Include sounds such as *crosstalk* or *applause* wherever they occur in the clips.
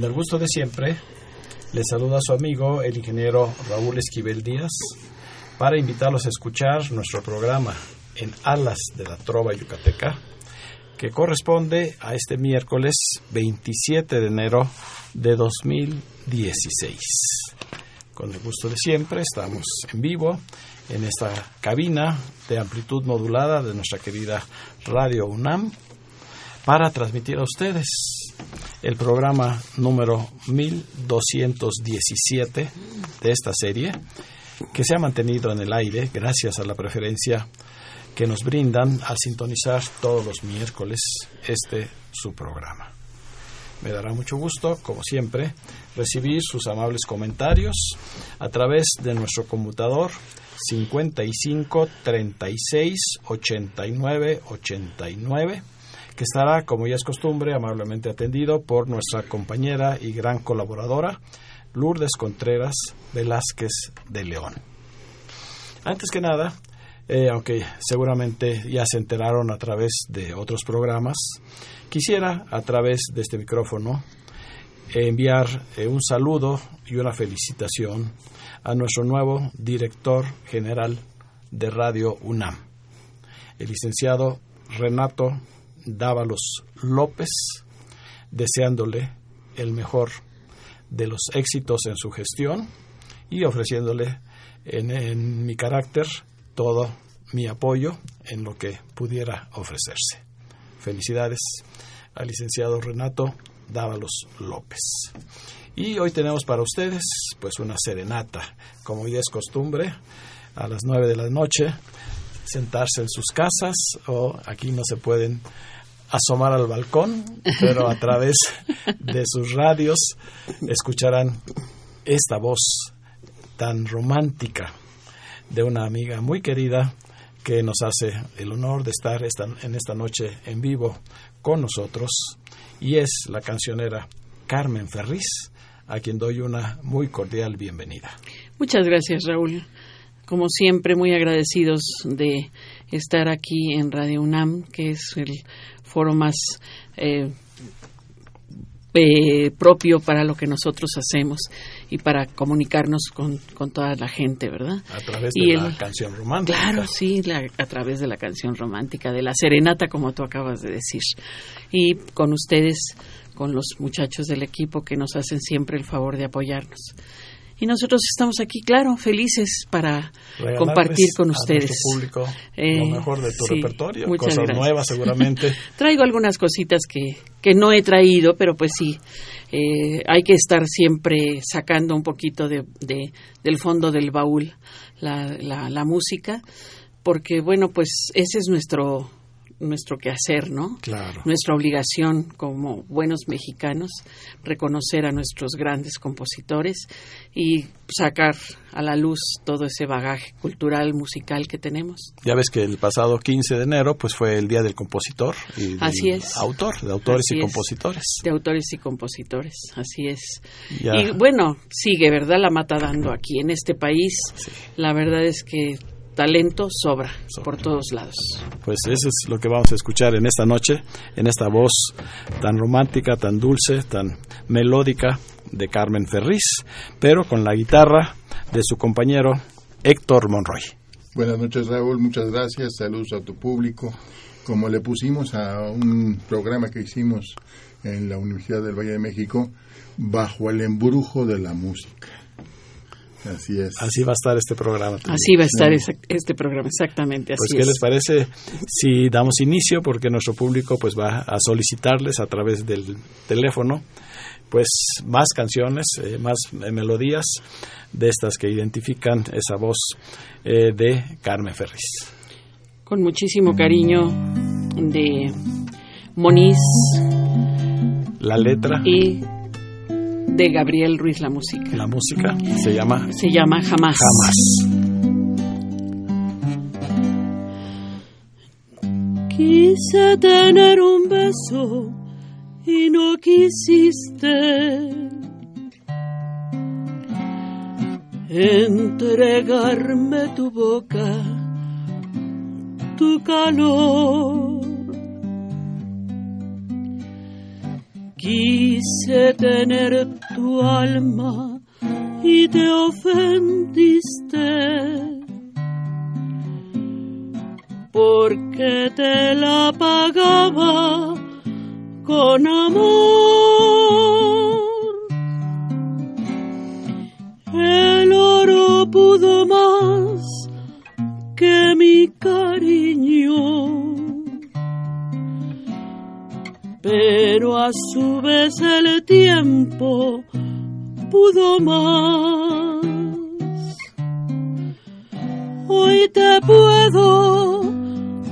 Con el gusto de siempre, les saluda su amigo el ingeniero Raúl Esquivel Díaz para invitarlos a escuchar nuestro programa en Alas de la Trova Yucateca, que corresponde a este miércoles 27 de enero de 2016. Con el gusto de siempre, estamos en vivo en esta cabina de amplitud modulada de nuestra querida Radio UNAM para transmitir a ustedes el programa número 1217 de esta serie que se ha mantenido en el aire gracias a la preferencia que nos brindan al sintonizar todos los miércoles este su programa. Me dará mucho gusto, como siempre, recibir sus amables comentarios a través de nuestro conmutador 55 36 89 89 que estará, como ya es costumbre, amablemente atendido por nuestra compañera y gran colaboradora, Lourdes Contreras Velázquez de León. Antes que nada, eh, aunque seguramente ya se enteraron a través de otros programas, quisiera a través de este micrófono enviar eh, un saludo y una felicitación a nuestro nuevo director general de Radio UNAM, el licenciado Renato Dávalos López, deseándole el mejor de los éxitos en su gestión y ofreciéndole en, mi carácter todo mi apoyo en lo que pudiera ofrecerse. Felicidades al licenciado Renato Dávalos López. Y hoy tenemos para ustedes pues una serenata, como ya es costumbre, a las nueve de la noche, sentarse en sus casas o aquí no se pueden asomar al balcón, pero a través de sus radios escucharán esta voz tan romántica de una amiga muy querida que nos hace el honor de estar esta, en esta noche en vivo con nosotros y es la cancionera Carmen Ferriz, a quien doy una muy cordial bienvenida. Muchas gracias, Raúl. Como siempre, muy agradecidos de estar aquí en Radio UNAM, que es el foro más eh, eh, propio para lo que nosotros hacemos y para comunicarnos con, con toda la gente, ¿verdad? A través de Y la el- canción romántica. Claro, sí, la- a través de la canción romántica, de la serenata, como tú acabas de decir. Y con ustedes, con los muchachos del equipo que nos hacen siempre el favor de apoyarnos. Y nosotros estamos aquí, claro, felices para Regalarles compartir con a ustedes. nuestro público Eh, lo mejor de tu sí, repertorio, cosas gracias. nuevas seguramente. *laughs* Traigo algunas cositas que, que no he traído, pero pues sí, eh, hay que estar siempre sacando un poquito de, de- del fondo del baúl la, la, la música, porque bueno, pues ese es nuestro nuestro quehacer, ¿no? Claro. Nuestra obligación como buenos mexicanos, reconocer a nuestros grandes compositores y sacar a la luz todo ese bagaje cultural, musical que tenemos. Ya ves que el pasado 15 de enero pues fue el Día del Compositor y del Así es. autor, de autores Así y es. compositores. de autores y compositores, así es. Ya. Y bueno, sigue, ¿verdad? La mata dando aquí en este país. La verdad es que talento sobra, por todos lados. Pues eso es lo que vamos a escuchar en esta noche, en esta voz tan romántica, tan dulce, tan melódica de Carmen Ferriz, pero con la guitarra de su compañero Héctor Monroy. Buenas noches, Raúl. Muchas gracias. Saludos a tu público. como le pusimos a un programa que hicimos en la Universidad del Valle de México, bajo el embrujo de la música. Así es. Así va a estar este programa. también. Así va a estar esa- este programa, exactamente Pues, ¿qué es. les parece si damos inicio? Porque nuestro público pues va a solicitarles a través del teléfono pues más canciones, eh, más eh, melodías de estas que identifican esa voz eh, de Carmen Ferris. Con muchísimo cariño de Moniz La letra, y de Gabriel Ruiz la música. la música se llama Se llama Jamás. Jamás. Quise tener un beso y no quisiste entregarme tu boca, tu calor. Quise tener tu alma y te ofendiste porque te la pagaba con amor. El oro pudo más que mi cariño, pero a su vez el tiempo pudo más. Hoy te puedo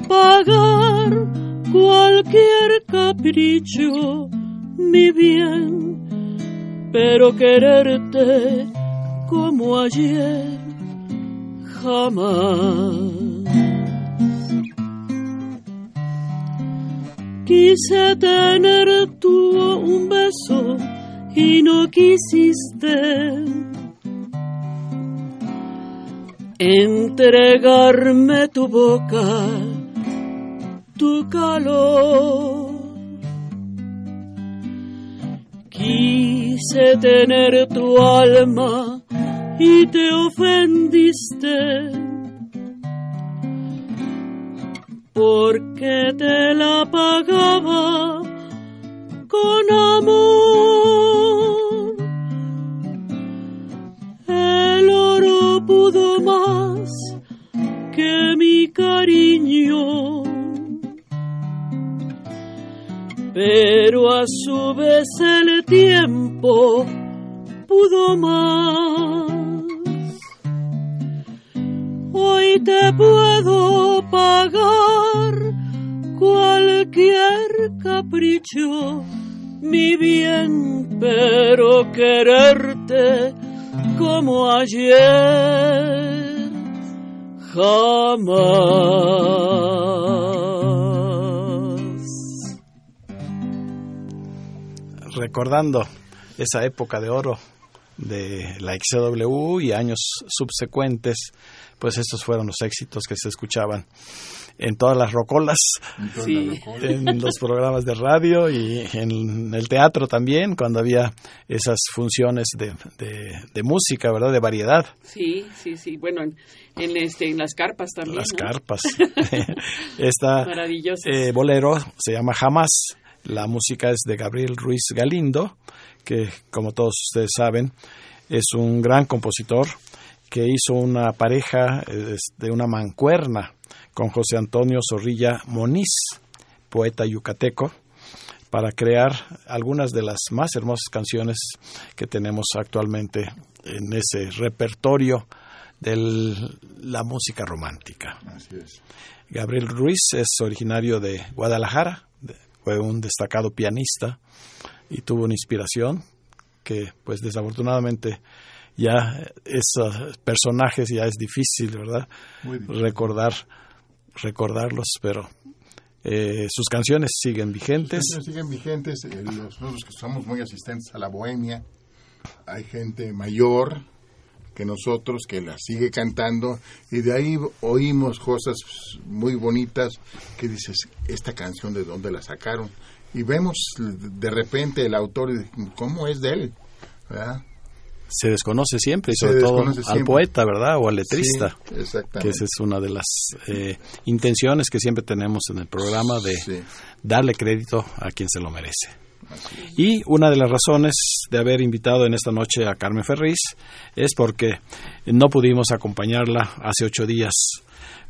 pagar cualquier capricho, mi bien, pero quererte como ayer jamás. Quise tener tú un beso y no quisiste entregarme tu boca, tu calor. Quise tener tu alma y te ofendiste porque te la pagaba con amor. El oro pudo más que mi cariño, pero a su vez el tiempo pudo más. Hoy te puedo pagar cualquier capricho, mi bien, pero quererte como ayer jamás. recordando esa época de oro de la XCW y años subsecuentes, pues estos fueron los éxitos que se escuchaban en todas las rocolas, Sí. en los programas de radio y en el teatro también, cuando había esas funciones de, de- de música, ¿verdad? De variedad. Sí, sí, sí. Bueno, en, en, este, en las carpas también. Las ¿no? carpas. *laughs* *laughs* Esta eh, bolero se llama Jamás. La música es de Gabriel Ruiz Galindo, que como todos ustedes saben, es un gran compositor que hizo una pareja eh, de una mancuerna con José Antonio Zorrilla Moniz, poeta yucateco, para crear algunas de las más hermosas canciones que tenemos actualmente en ese repertorio de la música romántica. Así es. Gabriel Ruiz es originario de Guadalajara, fue un destacado pianista y tuvo una inspiración que pues desafortunadamente ya esos personajes ya es difícil, ¿verdad? Muy difícil. Recordar recordarlos, pero eh, sus canciones siguen vigentes. Siguen vigentes. eh, los- nosotros que somos muy asistentes a la bohemia, hay gente mayor que nosotros que la sigue cantando y de ahí oímos cosas muy bonitas que dices, esta canción de dónde la sacaron. Y vemos de repente el autor y ¿cómo es de él? ¿Verdad? Se desconoce siempre y sobre todo al siempre. poeta, ¿verdad? O al letrista. Sí, que esa es una de las eh, intenciones que siempre tenemos en el programa de Sí. darle crédito a quien se lo merece. Y una de las razones de haber invitado en esta noche a Carmen Ferriz es porque no pudimos acompañarla hace ocho días,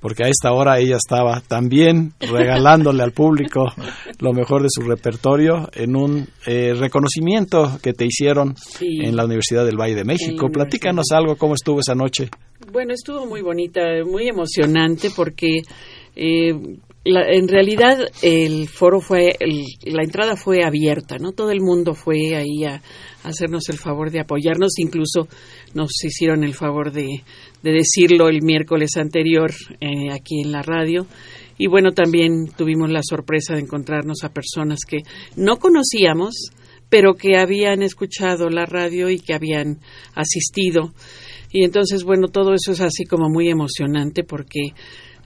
porque a esta hora ella estaba también regalándole al público lo mejor de su repertorio en un eh, reconocimiento que te hicieron Sí. en la Universidad del Valle de México. Platícanos algo, cómo estuvo esa noche. Bueno, estuvo muy bonita, muy emocionante porque eh, la- en realidad el foro fue, el- la entrada fue abierta, ¿no? Todo el mundo fue ahí a, a hacernos el favor de apoyarnos, incluso nos hicieron el favor de, de decirlo el miércoles anterior eh, aquí en la radio. Y bueno, también tuvimos la sorpresa de encontrarnos a personas que no conocíamos, pero que habían escuchado la radio y que habían asistido. Y entonces, bueno, todo eso es así como muy emocionante porque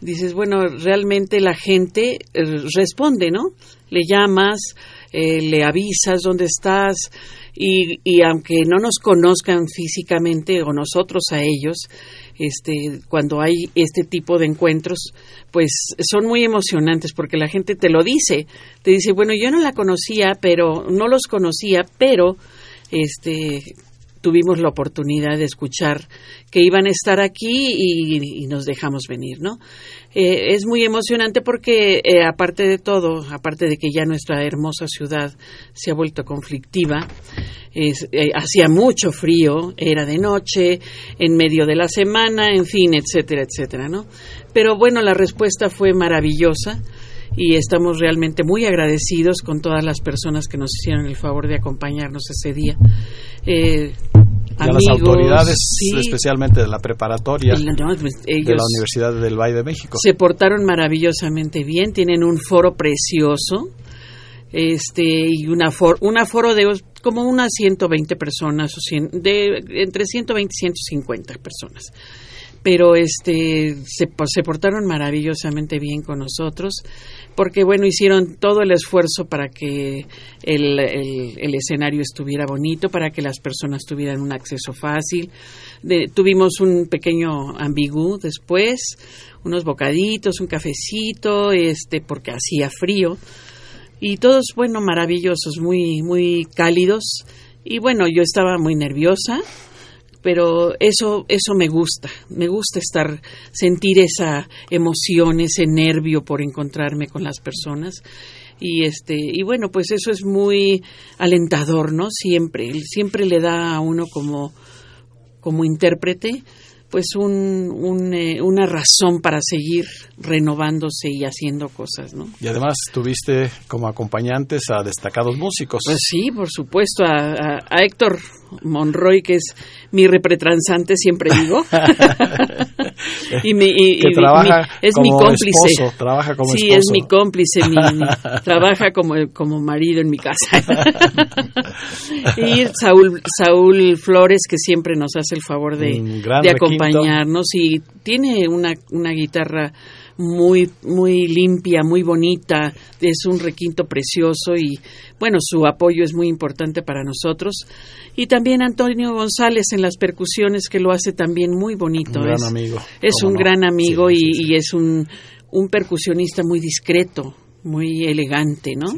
dices, bueno, realmente la gente eh, responde, ¿no? Le llamas, eh, le avisas dónde estás y, y aunque no nos conozcan físicamente o nosotros a ellos, este, cuando hay este tipo de encuentros, pues son muy emocionantes porque la gente te lo dice, te dice, bueno, yo no la conocía, pero no los conocía, pero este tuvimos la oportunidad de escuchar que iban a estar aquí y, nos dejamos venir, ¿no? Eh, es muy emocionante porque, eh, aparte de todo, aparte de que ya nuestra hermosa ciudad se ha vuelto conflictiva, es- eh, hacía mucho frío, era de noche, en medio de la semana, en fin, etcétera, etcétera, ¿no? Pero bueno, la respuesta fue maravillosa y estamos realmente muy agradecidos con todas las personas que nos hicieron el favor de acompañarnos ese día. Eh, Y a las amigos, autoridades, sí, especialmente de la preparatoria no, pues, de la Universidad del Valle de México. se portaron maravillosamente bien, tienen un foro precioso, este y una for, un aforo de como unas 120 personas o 100 de entre 120 y 150 personas. Pero este se, po- se portaron maravillosamente bien con nosotros porque bueno hicieron todo el esfuerzo para que el, el- el escenario estuviera bonito, para que las personas tuvieran un acceso fácil. De- tuvimos un pequeño ambigú después, unos bocaditos, un cafecito, este porque hacía frío y todos bueno maravillosos, muy muy cálidos y bueno yo estaba muy nerviosa pero eso eso me gusta. Me gusta estar sentir esa emoción ese nervio por encontrarme con las personas. Y este y bueno pues eso es muy alentador no siempre siempre le da a uno como como intérprete pues un, un, eh, una razón para seguir renovándose y haciendo cosas no Y además tuviste como acompañantes a destacados músicos. Pues sí, por supuesto, a, a- a Héctor Monroy, que es mi repretransante, siempre digo. *laughs* *laughs* y mi, y- que y mi- trabaja mi- es mi cómplice. esposo, trabaja como sí, esposo. es mi cómplice, mi- mi- *laughs* trabaja como, como marido en mi casa. *laughs* y Saúl, Saúl Flores, que siempre nos hace el favor de, requinto. acompañarnos y tiene una, una guitarra muy muy limpia, muy bonita, es un requinto precioso y bueno, su apoyo es muy importante para nosotros. Y también Antonio González en las percusiones que lo hace también muy bonito. Un gran es, amigo, Es un no. gran amigo Sí, y, sí, sí. y es un, un percusionista muy discreto, muy elegante, ¿no?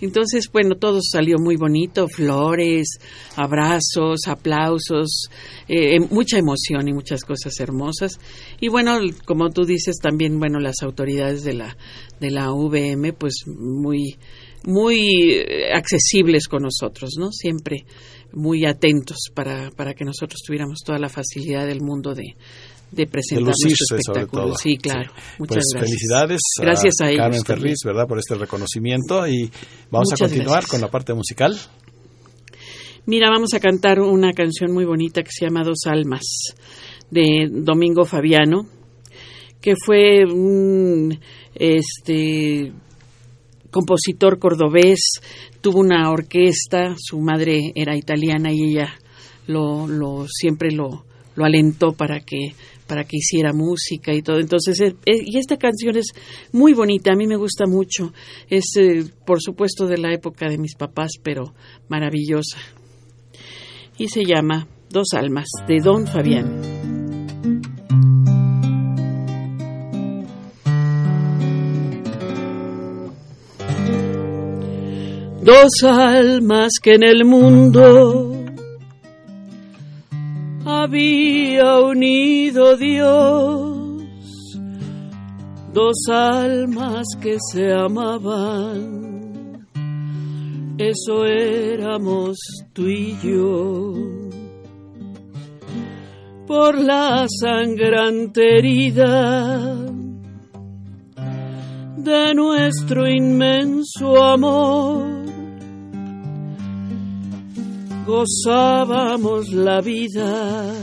Entonces, bueno, todo salió muy bonito, flores, abrazos, aplausos, eh, em- mucha emoción y muchas cosas hermosas. Y bueno, como tú dices, también, bueno, las autoridades de la, de la VM, pues muy, muy eh, accesibles con nosotros, ¿no? Siempre muy atentos para, para que nosotros tuviéramos toda la facilidad del mundo de, de presentar nuestro lucirse, sobre espectáculo. todo. Sí, claro. Muchas Pues gracias. felicidades Gracias a, ellos Carmen. Ferriz, ¿verdad? Por este reconocimiento y vamos Muchas a continuar gracias. con la parte musical. Mira, vamos a cantar una canción muy bonita que se llama Dos Almas, de Domingo Fabiano, que fue un este compositor cordobés, tuvo una orquesta, su madre era italiana y ella lo, lo siempre lo, lo alentó para que para que hiciera música y todo. Entonces, y esta canción es muy bonita, a mí me gusta mucho. Es, eh, por supuesto, de la época de mis papás, pero maravillosa. Y se llama Dos almas de Don Fabián. Dos almas que en el mundo había unido Dios, dos almas que se amaban, eso éramos tú y yo. Por la sangrante herida de nuestro inmenso amor, gozábamos la vida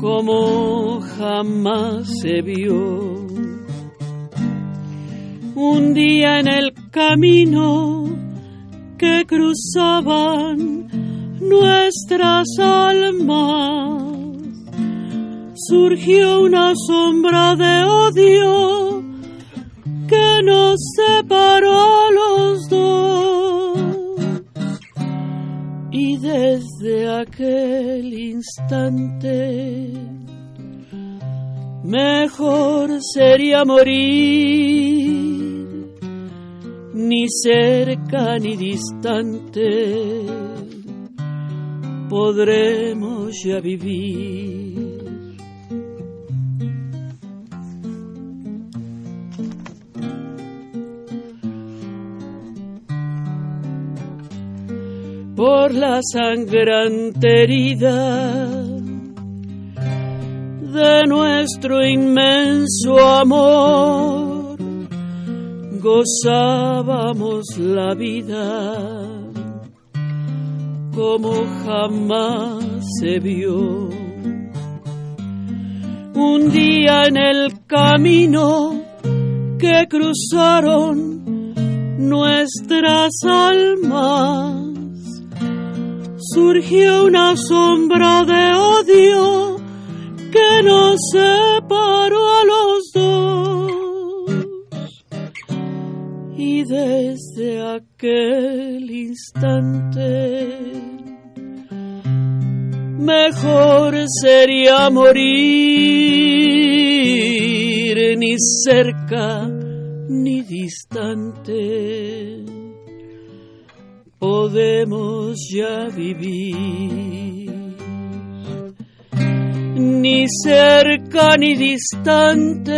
como jamás se vio. Un día en el camino que cruzaban nuestras almas, surgió una sombra de odio que nos separó a los dos. Y desde aquel instante, mejor sería morir, ni cerca ni distante, podremos ya vivir. Por la sangrante herida de nuestro inmenso amor, gozábamos la vida como jamás se vio. Un día en el camino que cruzaron nuestras almas, surgió una sombra de odio que nos separó a los dos. Y desde aquel instante, mejor sería morir ni cerca ni distante podemos ya vivir. Ni cerca ni distante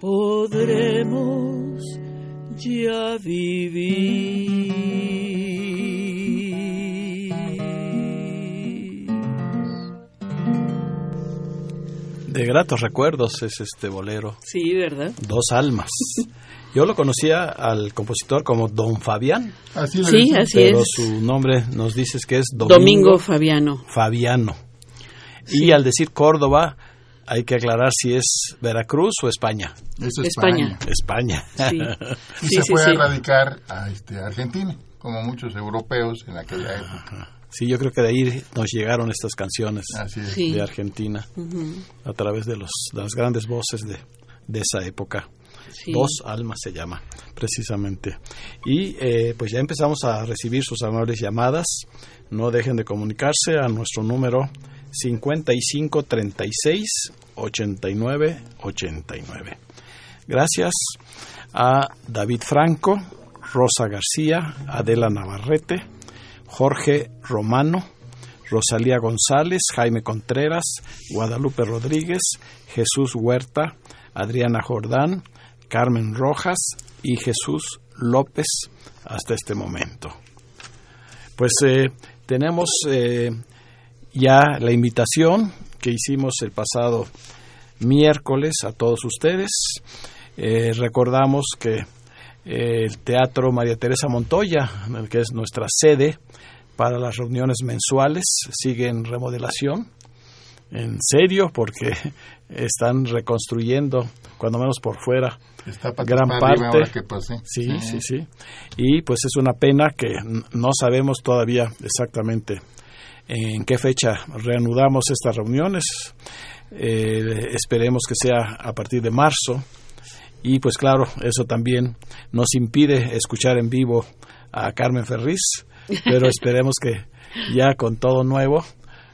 podremos ya vivir. De gratos recuerdos es este bolero. Sí, ¿verdad? Dos almas. *laughs* Yo lo conocía al compositor como Don Fabián, Así lo Sí, así pero es. su nombre nos dices que es Domingo, Domingo Fabiano. Fabiano. Y al decir Córdoba, hay que aclarar si es Veracruz o España. Eso es España. España. Sí, *laughs* Y sí, se sí, fue sí. a radicar a este, Argentina, como muchos europeos en aquella época. Sí, yo creo que de ahí nos llegaron estas canciones Así es. Sí. de Argentina a través de, los, de las grandes voces de, de esa época. Dos almas se llama, precisamente. Y eh, pues ya empezamos a recibir sus amables llamadas. No dejen de comunicarse a nuestro número 55 36 89 89. Gracias a David Franco, Rosa García, Adela Navarrete, Jorge Romano, Rosalía González, Jaime Contreras, Guadalupe Rodríguez, Jesús Huerta, Adriana Jordán, Carmen Rojas y Jesús López hasta este momento. Pues eh, tenemos eh, ya la invitación que hicimos el pasado miércoles a todos ustedes. Eh, recordamos que el Teatro María Teresa Montoya, que es nuestra sede para las reuniones mensuales, sigue en remodelación. En serio, porque *laughs* están reconstruyendo, cuando menos por fuera, Está gran parte. ahora que pasé. Sí, sí, sí. Y pues es una pena que no sabemos todavía exactamente en qué fecha reanudamos estas reuniones. Eh, esperemos que sea a partir de marzo. Y pues claro, eso también nos impide escuchar en vivo a Carmen Ferriz pero *laughs* esperemos que ya con todo nuevo,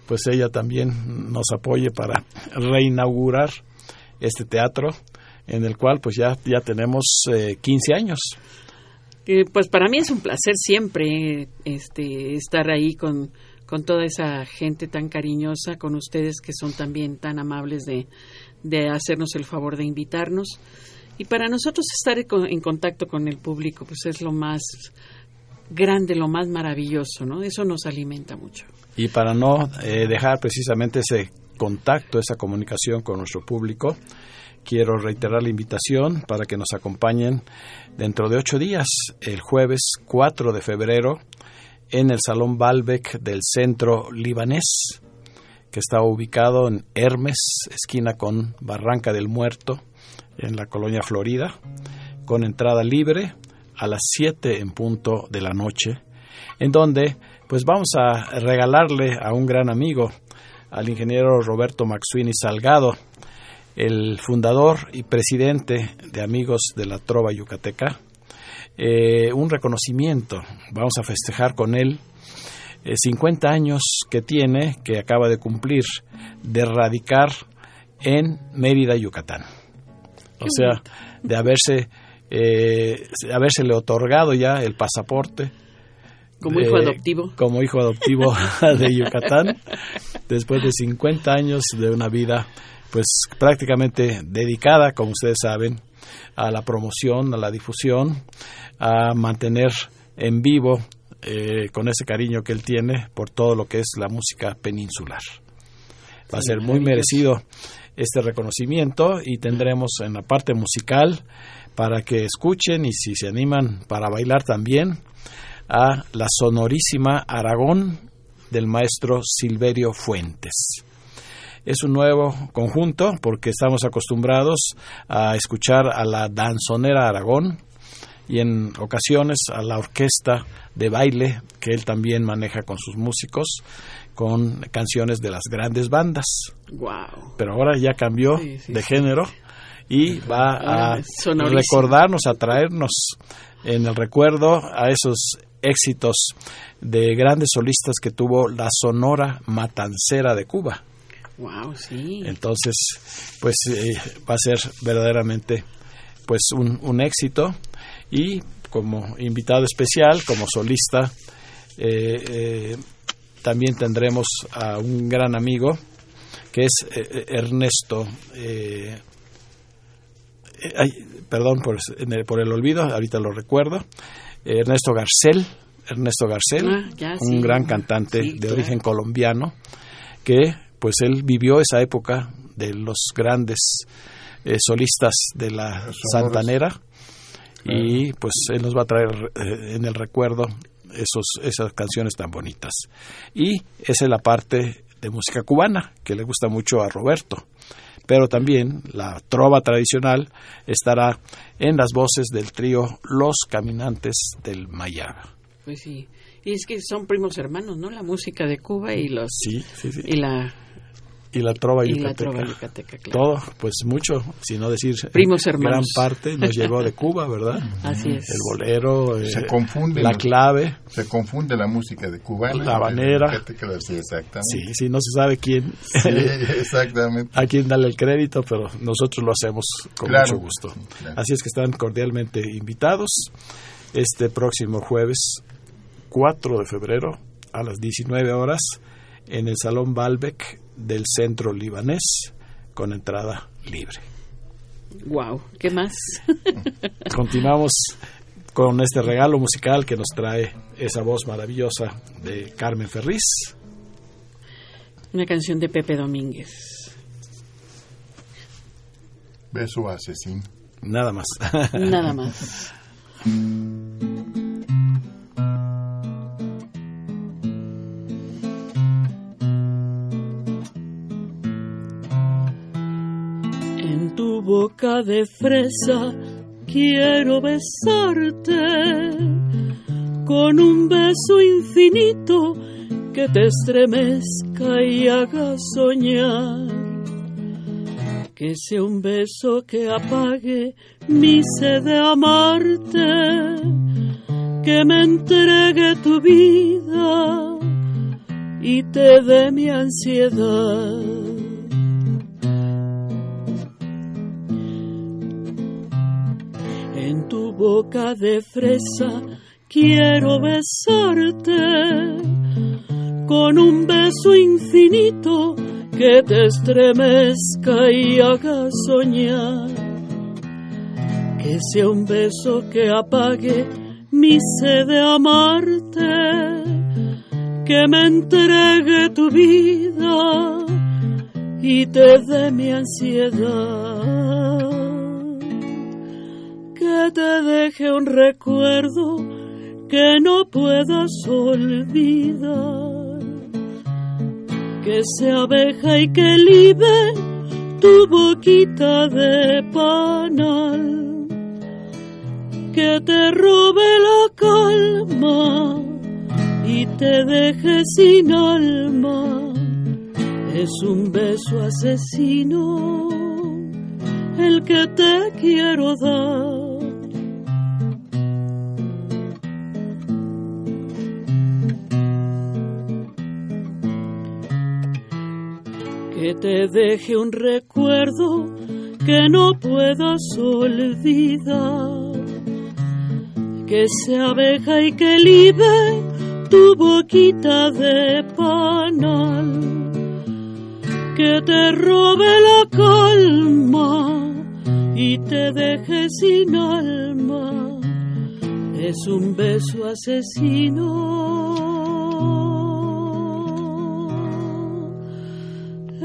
pues ella también nos apoye para reinaugurar este teatro en el cual pues ya, ya tenemos eh, 15 años. Pues para mí es un placer siempre este, estar ahí con, con toda esa gente tan cariñosa, con ustedes que son también tan amables de, de hacernos el favor de invitarnos. Y para nosotros estar en contacto con el público, pues es lo más grande, lo más maravilloso, ¿no? Eso nos alimenta mucho. Y para no eh, dejar precisamente ese contacto, esa comunicación con nuestro público, quiero reiterar la invitación para que nos acompañen dentro de ocho días, el jueves 4 de febrero, en el Salón Balbec del Centro Libanés, que está ubicado en Hermes, esquina con Barranca del Muerto, en la colonia Florida, con entrada libre a las 7 en punto de la noche, en donde pues vamos a regalarle a un gran amigo, al ingeniero Roberto Maxuini Salgado, el fundador y presidente de Amigos de la Trova Yucateca, eh, un reconocimiento. Vamos a festejar con él eh, 50 años que tiene, que acaba de cumplir, de radicar en Mérida, Yucatán. O sea, de haberse, eh, habérsele otorgado ya el pasaporte. Como de- hijo adoptivo. Como hijo adoptivo *laughs* de Yucatán, después de 50 años de una vida, pues prácticamente dedicada, como ustedes saben, a la promoción, a la difusión, a mantener en vivo eh, con ese cariño que él tiene por todo lo que es la música peninsular. Va a ser muy merecido este reconocimiento y tendremos en la parte musical para que escuchen y si se animan para bailar también a la sonorísima Aragón del maestro Silverio Fuentes. Es un nuevo conjunto porque estamos acostumbrados a escuchar a la danzonera Aragón y en ocasiones a la orquesta de baile que él también maneja con sus músicos con canciones de las grandes bandas. Wow. Pero ahora ya cambió Sí, sí, de sí. género y va a sonorísimo. recordarnos, a traernos en el recuerdo a esos éxitos de grandes solistas que tuvo la Sonora Matancera de Cuba. Wow, sí. Entonces, pues eh, va a ser verdaderamente pues un, un éxito y como invitado especial, como solista, eh, eh, también tendremos a un gran amigo que es Ernesto. ay, perdón por el olvido, ahorita lo recuerdo. Ernesto Garcel, Ernesto Garcel, Ah, ya, un sí. gran cantante Sí, de claro. origen colombiano que pues él vivió esa época de los grandes eh, solistas de la. Santanera y pues él nos va a traer eh, en el recuerdo esos, esas canciones tan bonitas. Y esa es la parte de música cubana que le gusta mucho a Roberto. Pero también la trova tradicional estará en las voces del trío Los Caminantes del Mayaba. Pues sí. Y es que son primos hermanos, ¿no? La música de Cuba y los Sí, sí, sí. y la Y la trova y la yucateca. trova yucateca, claro. Todo, pues mucho, si no decir Primos gran hermanos. parte nos llegó de Cuba, ¿verdad? *laughs* Así es. El bolero, Se eh, confunden la los- clave, Se confunde la música de cubana. La habanera. Sí, exactamente. sí, sí, no se sabe quién, Sí, *laughs* exactamente. *laughs* a quién darle el crédito, pero nosotros lo hacemos con Claro. mucho gusto. Claro. Así es que están cordialmente invitados este próximo jueves 4 de febrero a las 19 horas en el Salón Balbec del Centro Libanés con entrada libre. Wow, ¿qué más? *laughs* Continuamos con este regalo musical que nos trae esa voz maravillosa de Carmen Ferriz. Una canción de Pepe Domínguez. Beso asesino. Nada más. Nada más. *laughs* En tu boca de fresa quiero besarte con un beso infinito que te estremezca y haga soñar. Que sea un beso que apague mi sed de amarte, que me entregue tu vida y te dé mi ansiedad. Boca de fresa quiero besarte con un beso infinito que te estremezca y haga soñar. Que sea un beso que apague mi sed de amarte, que me entregue tu vida y te dé mi ansiedad. Que te deje un recuerdo que no puedas olvidar. Que sea abeja y que libe tu boquita de panal. Que te robe la calma y te deje sin alma. Es un beso asesino el que te quiero dar. Que te deje un recuerdo que no puedas olvidar, que se abeja y que libe tu boquita de panal, que te robe la calma y te deje sin alma, es un beso asesino.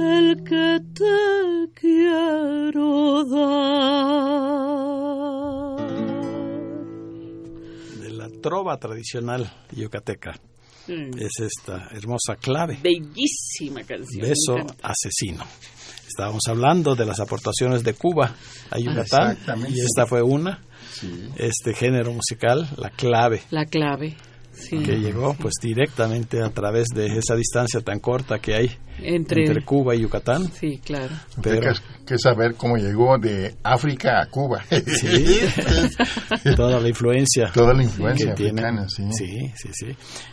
El que te quiero dar. De la trova tradicional yucateca es esta hermosa clave. Bellísima canción. Beso asesino. Estábamos hablando de las aportaciones de Cuba a Yucatán Exactamente. y esta fue una, este género musical, la clave, La clave. Sí. que llegó pues directamente a través de esa distancia tan corta que hay Entre, entre Cuba y Yucatán. Sí, claro. Pero que saber cómo llegó de África a Cuba. *laughs* sí, toda la influencia Toda la influencia que tiene. africana, sí. Sí, sí, sí.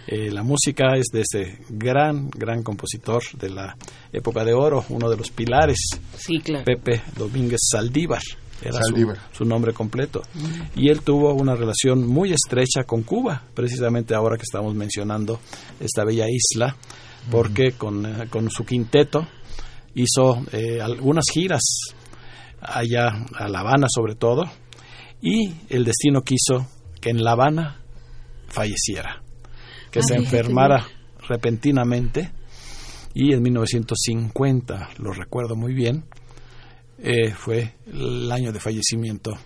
Eh, la música es de ese gran, gran compositor de la época de oro, uno de los pilares, Sí, claro. Pepe Domínguez Saldívar. Era su- nombre completo. Y él tuvo una relación muy estrecha con Cuba, precisamente ahora que estamos mencionando esta bella isla, porque con, eh, con su quinteto hizo eh, algunas giras allá a La Habana sobre todo, y el destino quiso que en La Habana falleciera, que Ah, se enfermara repentinamente. Y en 1950, lo recuerdo muy bien, eh, fue el año de fallecimiento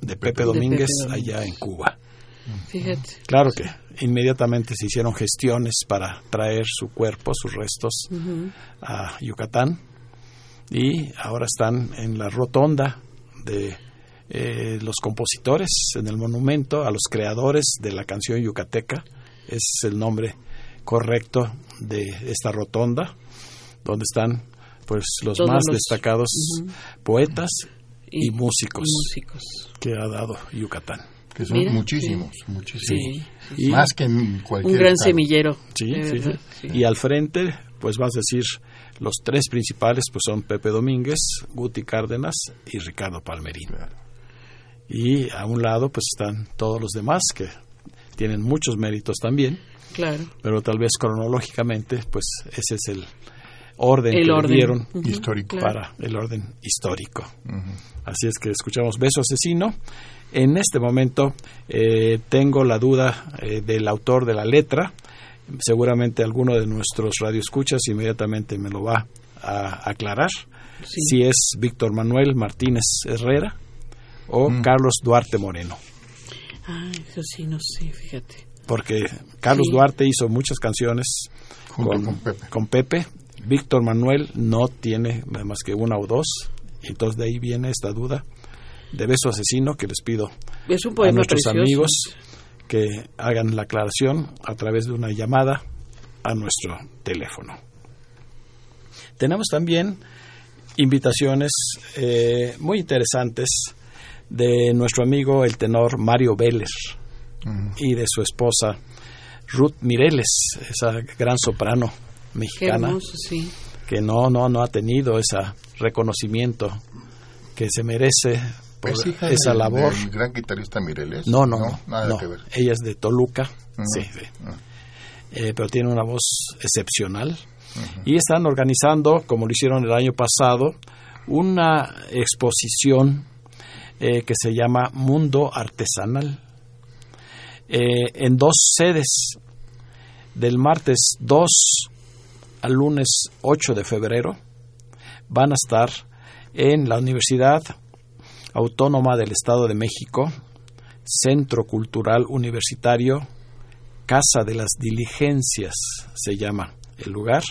de Pepe De Domínguez Pepe allá en Cuba. Fíjate. Claro que inmediatamente se hicieron gestiones para traer su cuerpo, sus restos a Yucatán y ahora están en la rotonda de eh, los compositores en el monumento a los creadores de la canción yucateca. Ese es el nombre correcto de esta rotonda, donde están pues los Todos más los- destacados poetas y, músicos y músicos. que ha dado Yucatán. Que son Mira, muchísimos, muchísimos. Sí, Más que en cualquier Un gran estado. semillero. Sí, de sí, verdad, sí. sí. Y al frente, pues vas a decir, los tres principales pues son Pepe Domínguez, Guti Cárdenas y Ricardo Palmerín. Y a un lado pues están todos los demás que tienen muchos méritos también, Claro. pero tal vez cronológicamente pues ese es el orden El que le orden. dieron Histórico. claro. para el orden histórico. Así es que escuchamos Beso Asesino. En este momento eh, tengo la duda eh, del autor de la letra. Seguramente alguno de nuestros radioescuchas inmediatamente me lo va a aclarar. Sí. Si es Víctor Manuel Martínez Herrera o Mm. Carlos Duarte Moreno. Ah, eso sí, no sé, fíjate. Porque Carlos Sí. Duarte hizo muchas canciones Junto con Pepe. con Pepe. Víctor Manuel no tiene más que una o dos. Y entonces de ahí viene esta duda de Beso Asesino que les pido Es un a nuestros precioso. amigos que hagan la aclaración a través de una llamada a nuestro teléfono. Tenemos también invitaciones eh, muy interesantes de nuestro amigo el tenor Mario Vélez. y de su esposa Ruth Mireles, esa gran soprano mexicana hermoso, sí. que no no no ha tenido ese reconocimiento que se merece por ¿Es hija esa del- labor. del gran guitarrista Mireles? No, no, no, Nada no. que ver. Ella es de Toluca, Ujú. sí, sí. Eh, pero tiene una voz excepcional. Y están organizando, como lo hicieron el año pasado, una exposición eh, que se llama Mundo Artesanal, eh, en dos sedes, del martes 2 al lunes 8 de febrero, van a estar en la Universidad Autónoma del Estado de México, Centro Cultural Universitario, Casa de las Diligencias se llama el lugar,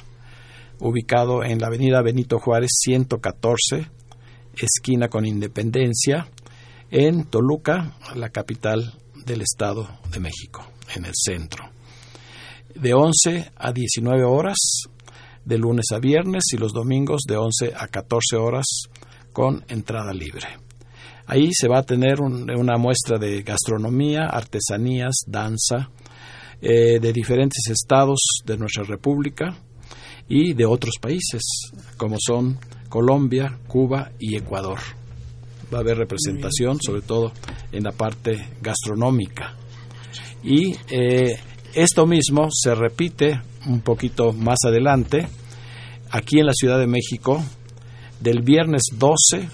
ubicado en la avenida Benito Juárez 114, esquina con Independencia, en Toluca, la capital del Estado de México, en el centro. De 11 a 19 horas, de lunes a viernes y los domingos de 11 a 14 horas con entrada libre. Ahí se va a tener un- una muestra de gastronomía, artesanías, danza, eh, de diferentes estados de nuestra República y de otros países, como son Colombia, Cuba y Ecuador. Va a haber representación, sobre todo en la parte gastronómica. Y eh, esto mismo se repite un poquito más adelante, aquí en la Ciudad de México, del viernes 12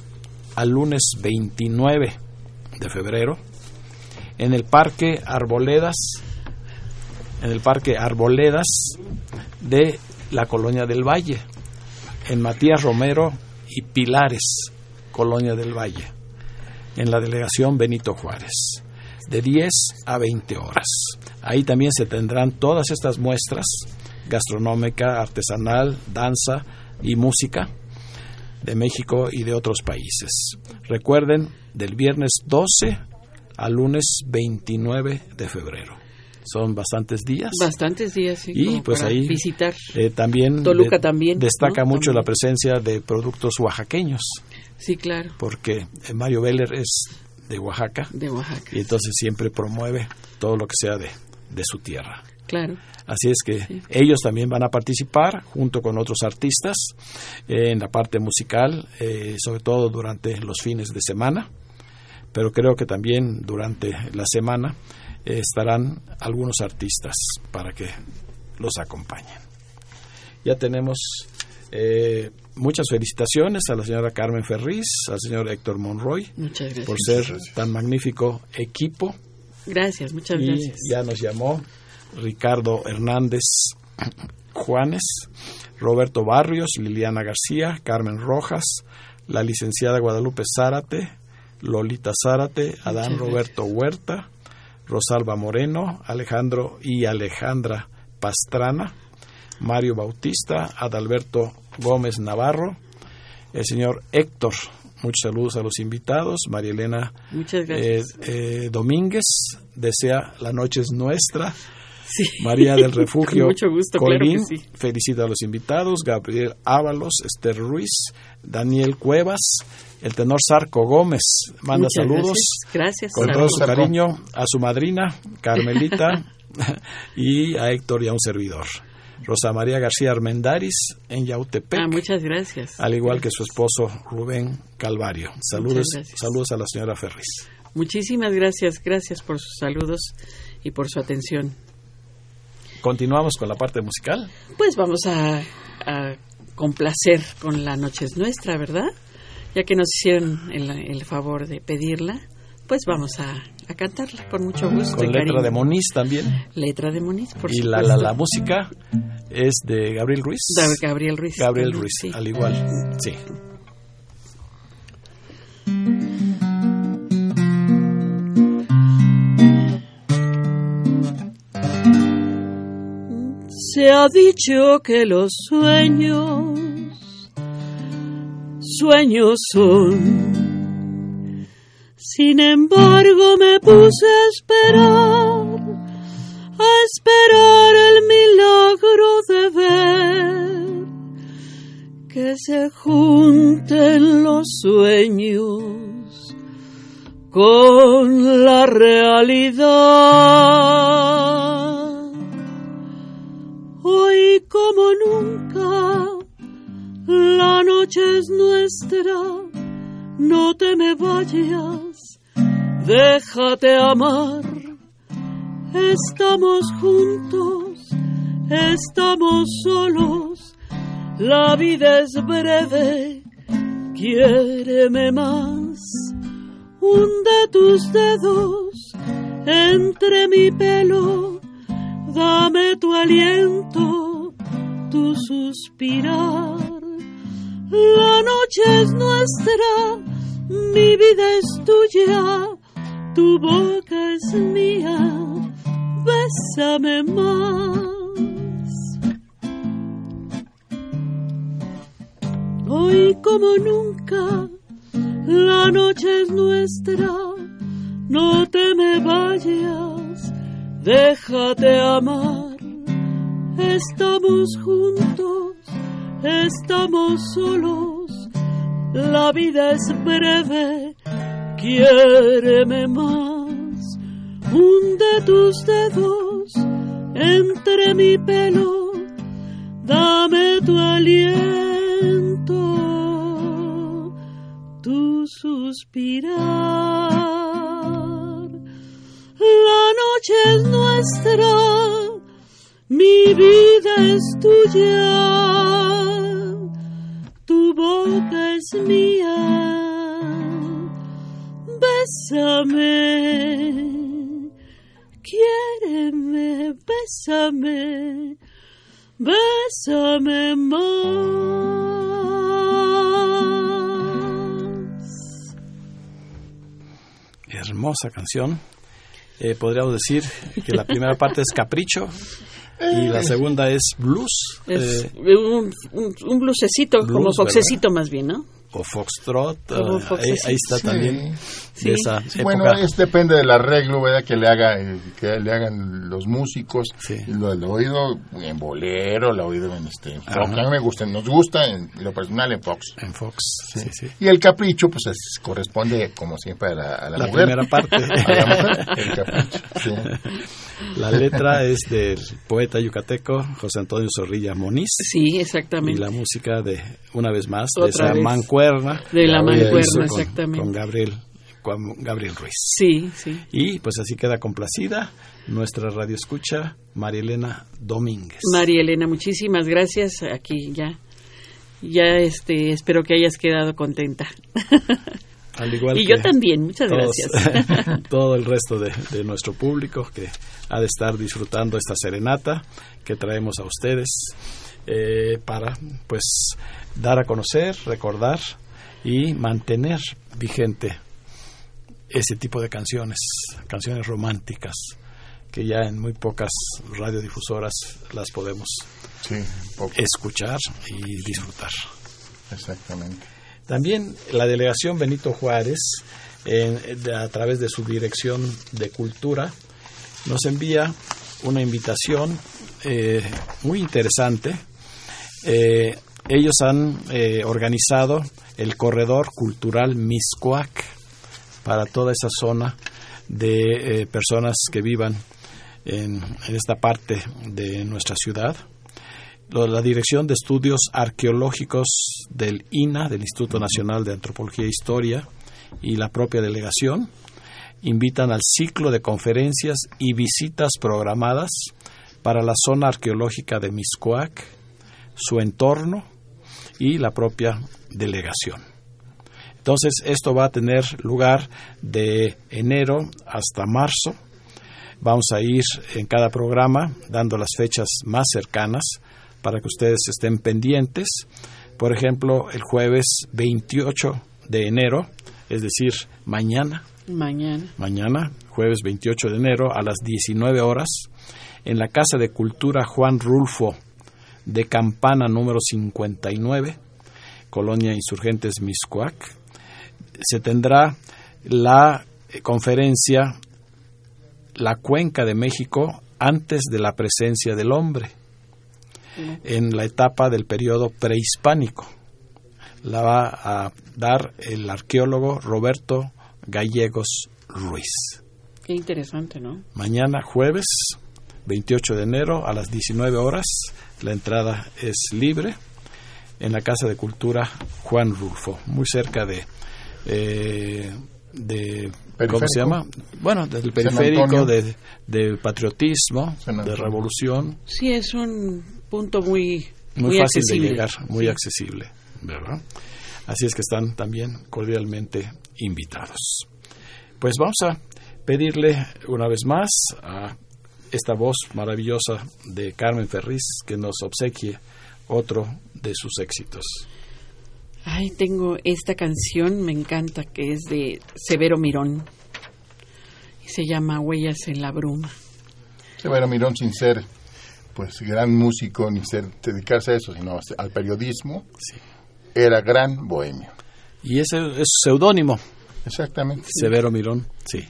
al lunes 29 de febrero, en el Parque Arboledas, en el Parque Arboledas de la Colonia del Valle, en Matías Romero y Pilares, Colonia del Valle, en la delegación Benito Juárez, de 10 a 20 horas. Ahí también se tendrán todas estas muestras, gastronómica, artesanal, danza y música de México y de otros países. Recuerden, del viernes 12 al lunes 29 de febrero. Son bastantes días. Bastantes días, sí, Y, pues, ahí- visitar. Eh, también Toluca de- también, destaca ¿no? mucho la presencia de productos oaxaqueños, Sí, claro, porque eh, Mario Veller es de Oaxaca de Oaxaca. y entonces siempre promueve todo lo que sea de, de su tierra. Claro. Así es que ellos también van a participar junto con otros artistas eh, en la parte musical, eh, sobre todo durante los fines de semana, pero creo que también durante la semana eh, estarán algunos artistas para que los acompañen. Ya tenemos eh, muchas felicitaciones a la señora Carmen Ferriz, al señor Héctor Monroy, por ser tan magnífico equipo Gracias, muchas y gracias. ya nos llamó Ricardo Hernández Juanes, Roberto Barrios, Liliana García, Carmen Rojas, la licenciada Guadalupe Zárate, Lolita Zárate, Adán Roberto Huerta, Rosalba Moreno, Alejandro y Alejandra Pastrana, Mario Bautista, Adalberto Gómez Navarro, el señor Héctor. Muchos saludos a los invitados. María Elena Muchas eh, gracias. eh, Domínguez desea la noche es nuestra. Sí. María del *laughs* Refugio Con mucho gusto, claro Colín que sí. felicita a los invitados. Gabriel Ábalos, Esther Ruiz, Daniel Cuevas, el tenor Sarco Gómez manda Muchas saludos Gracias. gracias. con todo su cariño a su madrina Carmelita *laughs* y a Héctor y a un servidor. Rosa María García Armendaris en Yautepec Ah, muchas gracias. al igual que su esposo Rubén Calvario. Saludos, saludos a la señora Ferris. Muchísimas gracias. Gracias por sus saludos y por su atención. Continuamos con la parte musical. Pues vamos a, a complacer con La Noche es Nuestra, ¿verdad? Ya que nos hicieron el, el favor de pedirla, pues vamos a, a cantarla con mucho gusto. Con y letra de Moniz también. Letra de Moniz, por y la, supuesto. la, la música es de Gabriel Ruiz. Gabriel Ruiz. Gabriel Ruiz, sí. al igual. Sí. Se ha dicho que los sueños, sueños son. Sin embargo me puse a esperar, a esperar el milagro que se junten los sueños con la realidad. Hoy como nunca, la noche es nuestra, no te me vayas, déjate amar. Estamos juntos, estamos solos, la vida es breve, quiéreme más. Hunde tus dedos entre mi pelo, dame tu aliento, tu suspirar. La noche es nuestra, mi vida es tuya, tu boca es mía, bésame más. Hoy como nunca, la noche es nuestra, no te me vayas, déjate amar. Estamos juntos, estamos solos, la vida es breve, quiéreme más. Hunde tus dedos entre mi pelo, dame tu aliento, suspirar. La noche es nuestra, mi vida es tuya, tu boca es mía. Bésame, quiéreme, bésame, bésame más. Hermosa canción. Eh, podríamos decir que la primera parte es capricho y la segunda es blues Es eh, un, un, un blusecito, Blues, como foxecito más bien, ¿no? O foxtrot. Como eh, ahí, ahí está Sí. también Sí. de esa Sí, época. bueno, es depende del arreglo, ¿verdad? Que le haga, eh, que le hagan los músicos. Sí. Lo, he oído en bolero, lo he oído en este en Fox. A mí me gusta, nos gusta en lo personal en Fox. En Fox, sí, sí. Y el capricho, pues es- corresponde, como siempre, a la, a la La mujer. primera parte. *laughs* A la mujer, el *laughs* capricho. La letra es del poeta yucateco José Antonio Zorrilla Moniz. Sí, Y exactamente. la música de, una vez más, de Otra esa vez. mancuerna. De la mancuerna, con- exactamente. Con Gabriel, con Gabriel Ruiz. Sí, sí. Y pues así queda complacida nuestra radio escucha, María Elena Domínguez. María Elena, muchísimas gracias. Aquí ya, ya este, espero que hayas quedado contenta. *laughs* Al igual y que yo también, muchas todos- gracias. *laughs* todo el resto de, de nuestro público que ha de estar disfrutando esta serenata que traemos a ustedes eh, para pues dar a conocer, recordar y mantener vigente ese tipo de canciones, canciones románticas que ya en muy pocas radiodifusoras las podemos Sí, escuchar y disfrutar. exactamente. También la delegación Benito Juárez, a través de su dirección de cultura, nos envía una invitación eh, muy interesante. Eh, ellos han eh, organizado el corredor cultural Miscoac para toda esa zona de personas que vivan en, esta parte de nuestra ciudad la Dirección de Estudios Arqueológicos del INA, del Instituto Nacional de Antropología e Historia, y la propia delegación invitan al ciclo de conferencias y visitas programadas para la zona arqueológica de Miscoac, su entorno y la propia delegación. Entonces, esto va a tener lugar de enero hasta marzo. Vamos a ir en cada programa dando las fechas más cercanas para que ustedes estén pendientes. Por ejemplo, el jueves 28 de enero, es decir, mañana, Mañana. mañana, jueves 28 de enero, a las 19 horas, en la Casa de Cultura Juan Rulfo de Campana número 59, Colonia Insurgentes Miscuac, se tendrá la eh, conferencia La Cuenca de México antes de la presencia del hombre, en la etapa del periodo prehispánico. La va a dar el arqueólogo Roberto Gallegos Ruiz. Qué interesante, ¿no? Mañana jueves 28 de enero a las 19 horas. La entrada es libre en la Casa de Cultura Juan Rulfo, muy cerca de... eh, de ¿Cómo se llama? Bueno, del periférico, de, de patriotismo, de revolución, Sí, es un punto muy, muy, fácil accesible. de llegar, muy Sí. accesible, ¿verdad? Así es que están también cordialmente invitados. Pues vamos a pedirle una vez más a esta voz maravillosa de Carmen Ferriz que nos obsequie otro de sus éxitos. Ay, tengo esta canción, me encanta, que es de Severo Mirón. Y se llama Huellas en la Bruma. Severo Mirón, sin ser pues gran músico ni ser dedicarse a eso, sino al periodismo, Sí. era gran bohemio. Y ese es su seudónimo, Exactamente. Severo Mirón, sí.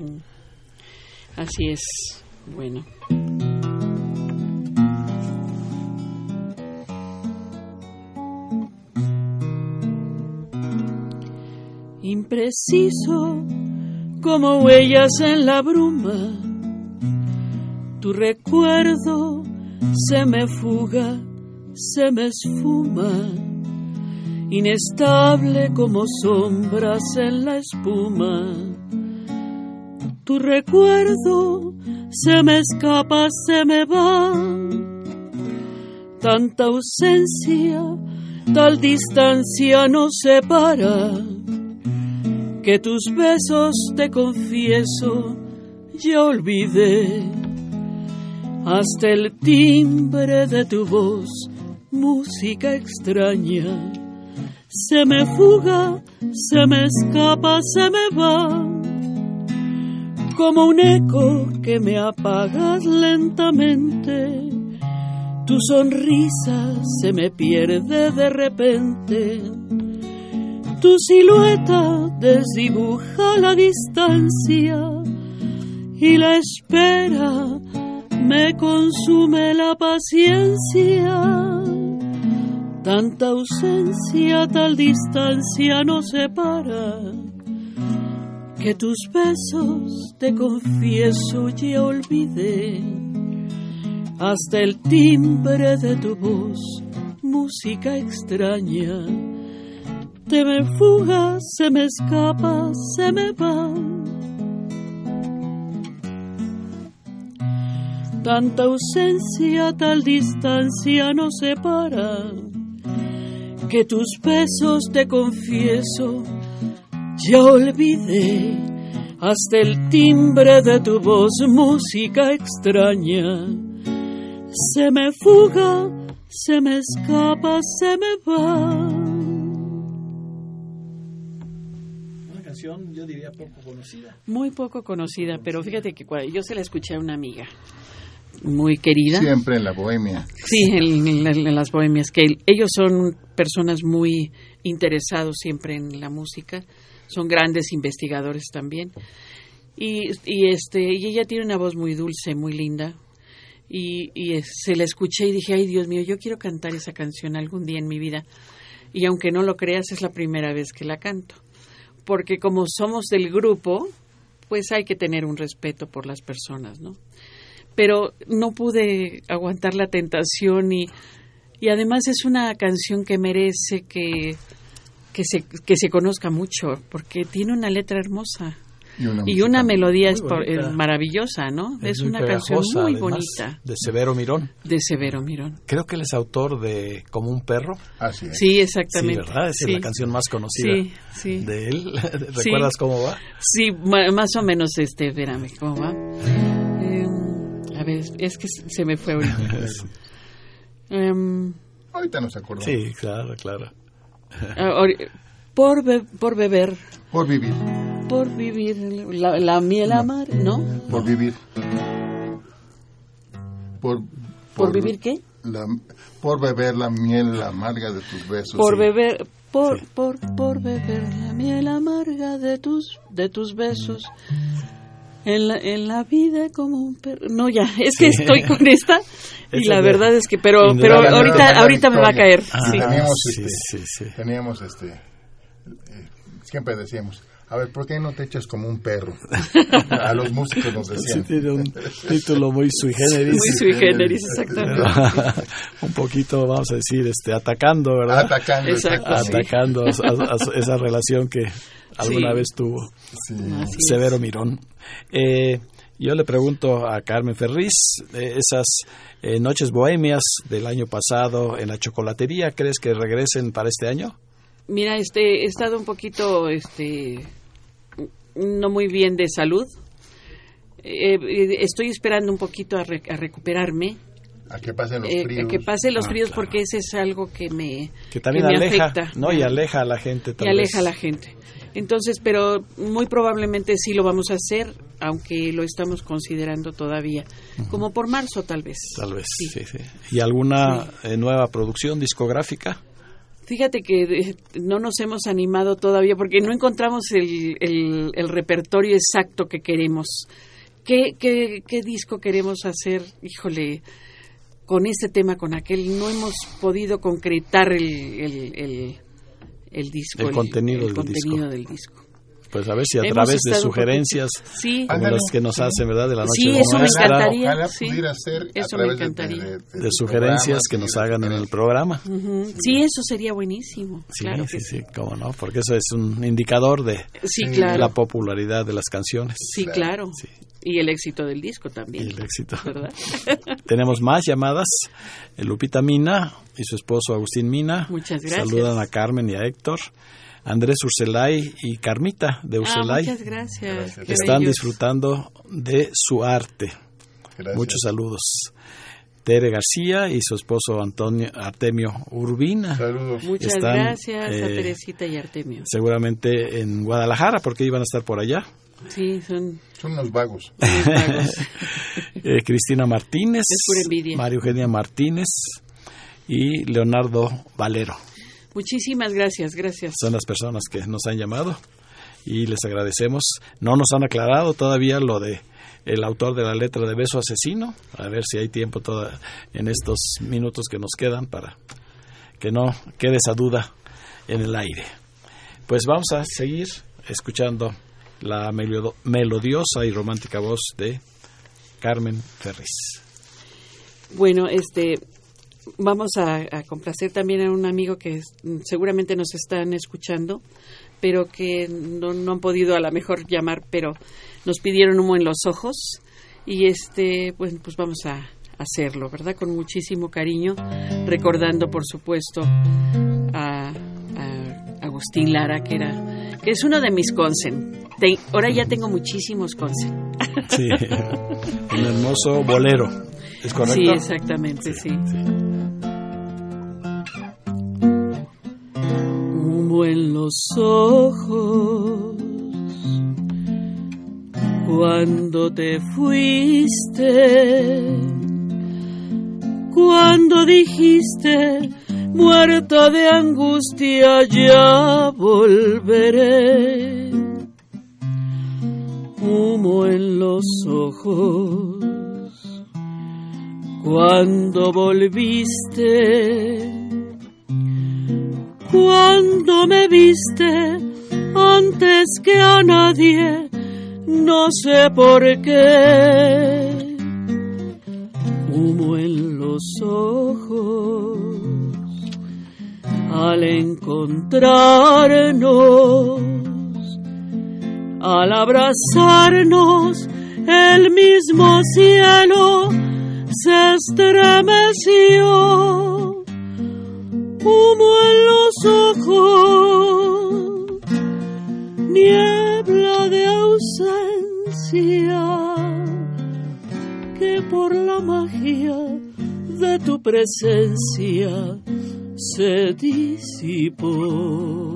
Así es. Bueno. Impreciso como huellas en la bruma, tu recuerdo se me fuga, se me esfuma, inestable como sombras en la espuma. Tu recuerdo se me escapa, se me va. Tanta ausencia, tal distancia nos separa. Que tus besos, te confieso, ya olvidé. Hasta el timbre de tu voz, música extraña. Se me fuga, se me escapa, se me va como un eco que me apagas lentamente. Tu sonrisa se me pierde de repente. Tu silueta desdibuja la distancia y la espera me consume la paciencia. Tanta ausencia, tal distancia nos separa que tus besos, te confieso, ya olvidé. Hasta el timbre de tu voz, música extraña, te me fuga, se me escapa, se me va. Tanta ausencia, tal distancia nos separa, que tus besos, te confieso, ya olvidé hasta el timbre de tu voz, música extraña. Se me fuga, se me escapa, se me va. Una canción, yo diría, poco conocida. Muy poco conocida, pero fíjate que yo se la escuché a una amiga muy querida. Siempre en la bohemia. Sí, en, en la- en las bohemias, que ellos son personas muy interesados siempre en la música, son grandes investigadores también. Y, y este y ella tiene una voz muy dulce, muy linda. Y, y se la escuché y dije, ay Dios mío, yo quiero cantar esa canción algún día en mi vida. Y aunque no lo creas, es la primera vez que la canto. Porque como somos del grupo, pues hay que tener un respeto por las personas, ¿no? Pero no pude aguantar la tentación y, y además es una canción que merece que, que, se, que se conozca mucho porque tiene una letra hermosa Y una, y una música. melodía es eh, maravillosa, ¿no? Es, una canción pegajosa, muy además, bonita De Severo Mirón. de Severo Mirón. Creo que él es autor de Como un perro. Así es. Sí, Sí, exactamente. ¿verdad? Esa sí, es la canción más conocida sí, sí. de él. *laughs* ¿Recuerdas cómo va? Sí, ma- más o menos, este, espérame, ¿cómo va? Ver, es que se me fue ahorita. *laughs* Em, Ahorita nos acordamos. Sí, claro, claro. Por, be- por beber, Por vivir. por vivir la, la miel amar, ¿no? Por vivir. Por, ¿Por vivir qué? la- por beber la miel amarga de tus besos. Por Sí. beber, por, por, por beber la miel amarga de tus, de tus besos. En la, en la vida como un perro. No, ya, es que Sí. estoy con esta *laughs* y la verdad es que, pero, pero ahorita, ahorita me va a caer. Ah, sí. Teníamos, sí, este, sí, sí. teníamos este eh, siempre decíamos, a ver, ¿por qué no te echas como un perro? A los músicos nos Sí, decían. tiene un título muy sui generis. Muy sui generis, exactamente. *laughs* un poquito, vamos a decir, este, atacando, ¿verdad? Atacando. Exacto. sí. atacando a, a- a esa relación que alguna Sí. vez tuvo Sí. Severo Mirón. Eh, yo le pregunto a Carmen Ferriz, eh, esas eh, noches bohemias del año pasado en la chocolatería, ¿crees que regresen para este año? Mira, este, he estado un poquito, este, no muy bien de salud. Eh, estoy esperando un poquito a, re- a recuperarme, A que pasen los eh, fríos. a que pasen los Ah, fríos claro. porque ese es algo que me, Que también me aleja, afecta. ¿no? Y aleja a la gente y tal aleja a vez. la gente. Entonces, pero muy probablemente sí lo vamos a hacer, aunque lo estamos considerando todavía, como por marzo tal vez. Tal vez, Sí. sí, sí. ¿Y alguna eh, nueva producción discográfica? Fíjate que eh, no nos hemos animado todavía porque no encontramos el, el- el repertorio exacto que queremos. ¿Qué, qué, qué disco queremos hacer? Híjole, con este tema, con aquel, no hemos podido concretar el, el, el, el disco. El contenido el del contenido disco. del disco. Pues a ver si a Hemos través de sugerencias Sí, como Ándale. las que nos hacen, ¿verdad? De la noche Sí, eso me nuestra, encantaría. Ojalá sí. pudiera ser a Eso me través de- encantaría. de, de sugerencias que nos hagan en el programa. Ujú. sí, eso sería buenísimo. Sí, claro sí, que sí, cómo no, porque eso es un indicador de Sí, Sí, claro. la popularidad de las canciones Sí, claro. Sí. Y el éxito del disco y también. el éxito. ¿Verdad? *laughs* Tenemos más llamadas. Lupita Mina y su esposo Agustín Mina. Muchas gracias. Saludan a Carmen y a Héctor. Andrés Urselay y Carmita de Ah, Urselay muchas gracias. Están bellos. disfrutando de su arte. Gracias. Muchos saludos. Tere García y su esposo Antonio Artemio Urbina. Saludos. Muchas Están, gracias a eh, Teresita y Artemio. Seguramente en Guadalajara, porque iban a estar por allá. Sí, son Son unos vagos. *laughs* *laughs* Eh, Cristina Martínez, Es pura envidia. María Eugenia Martínez y Leonardo Valero. Muchísimas gracias, gracias. Son las personas que nos han llamado y les agradecemos. No nos han aclarado todavía lo de el autor de la letra de Beso Asesino. A ver si hay tiempo toda, en estos minutos que nos quedan para que no quede esa duda en el aire. Pues vamos a seguir escuchando la melodiosa y romántica voz de Carmen Ferris. Bueno, este vamos a, complacer también a un amigo que seguramente nos están escuchando, pero que no, no han podido a lo mejor llamar, pero nos pidieron humo en los ojos y este, pues, pues vamos a hacerlo, ¿verdad? Con muchísimo cariño, recordando, por supuesto, a, a Agustín Lara, que era, que es uno de mis consen. Te- ahora ya tengo muchísimos consen. Sí, un hermoso bolero. ¿Es correcto? Sí, exactamente, sí. Humo en los ojos cuando te fuiste, cuando dijiste muerta de angustia ya volveré. Humo en los ojos cuando volviste, cuando me viste antes que a nadie, no sé por qué. Humo en los ojos al encontrarnos, al abrazarnos, el mismo cielo se estremeció. Humo en los ojos, niebla de ausencia, que por la magia de tu presencia se disipó.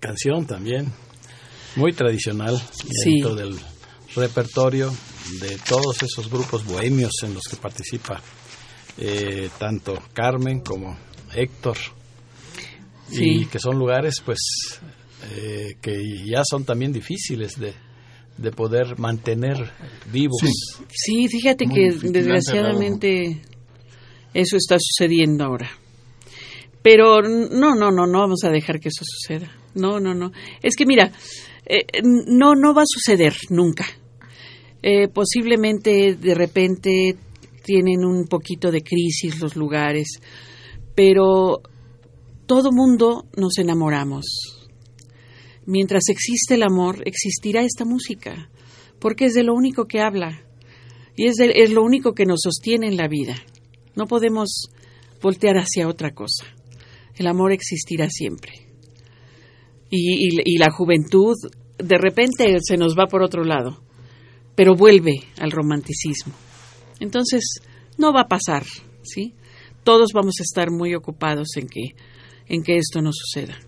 Canción también muy tradicional Sí. dentro del repertorio de todos esos grupos bohemios en los que participa eh, tanto Carmen como Héctor y Sí. que son lugares pues eh, que ya son también difíciles de, de poder mantener vivos Sí. Sí, fíjate Muy que desgraciadamente eso está sucediendo ahora. Pero no, no, no, no vamos a dejar que eso suceda. No, no, no. Es que mira, eh, no, no va a suceder nunca. Eh, posiblemente de repente tienen un poquito de crisis los lugares, pero todo mundo nos enamoramos. Mientras existe el amor, existirá esta música, porque es de lo único que habla y es, es lo único que nos sostiene en la vida. No podemos voltear hacia otra cosa. El amor existirá siempre. Y, y- y la juventud de repente se nos va por otro lado, pero vuelve al romanticismo. Entonces, no va a pasar, ¿sí? Todos vamos a estar muy ocupados en que, en que esto no suceda.